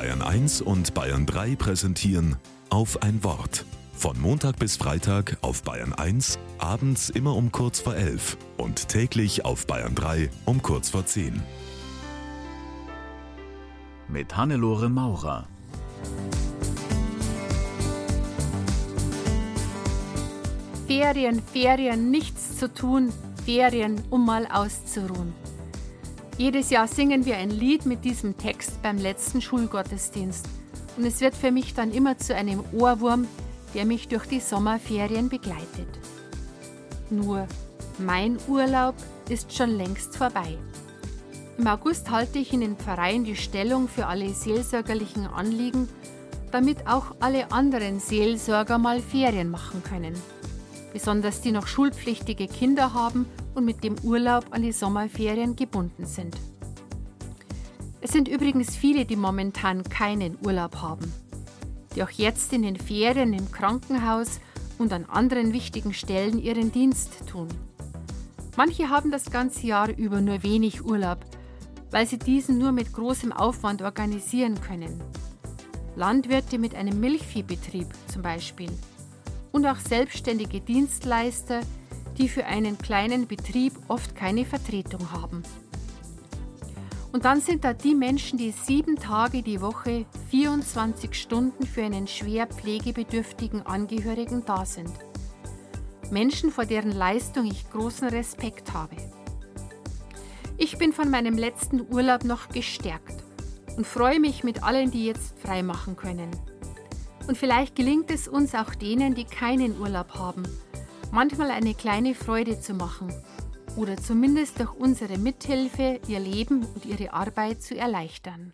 Bayern 1 und Bayern 3 präsentieren auf ein Wort. Von Montag bis Freitag auf Bayern 1, abends immer um kurz vor 11 und täglich auf Bayern 3 um kurz vor 10. Mit Hannelore Maurer. Ferien, Ferien, nichts zu tun, Ferien, um mal auszuruhen. Jedes Jahr singen wir ein Lied mit diesem Text beim letzten Schulgottesdienst. Und es wird für mich dann immer zu einem Ohrwurm, der mich durch die Sommerferien begleitet. Nur, mein Urlaub ist schon längst vorbei. Im August halte ich in den Pfarreien die Stellung für alle seelsorgerlichen Anliegen, damit auch alle anderen Seelsorger mal Ferien machen können. Besonders die noch schulpflichtige Kinder haben und mit dem Urlaub an die Sommerferien gebunden sind. Es sind übrigens viele, die momentan keinen Urlaub haben, die auch jetzt in den Ferien im Krankenhaus und an anderen wichtigen Stellen ihren Dienst tun. Manche haben das ganze Jahr über nur wenig Urlaub, weil sie diesen nur mit großem Aufwand organisieren können. Landwirte mit einem Milchviehbetrieb zum Beispiel und auch selbstständige Dienstleister, die für einen kleinen Betrieb oft keine Vertretung haben. Und dann sind da die Menschen, die sieben Tage die Woche, 24 Stunden für einen schwer pflegebedürftigen Angehörigen da sind. Menschen, vor deren Leistung ich großen Respekt habe. Ich bin von meinem letzten Urlaub noch gestärkt und freue mich mit allen, die jetzt frei machen können. Und vielleicht gelingt es uns auch denen, die keinen Urlaub haben, manchmal eine kleine Freude zu machen oder zumindest durch unsere Mithilfe ihr Leben und ihre Arbeit zu erleichtern.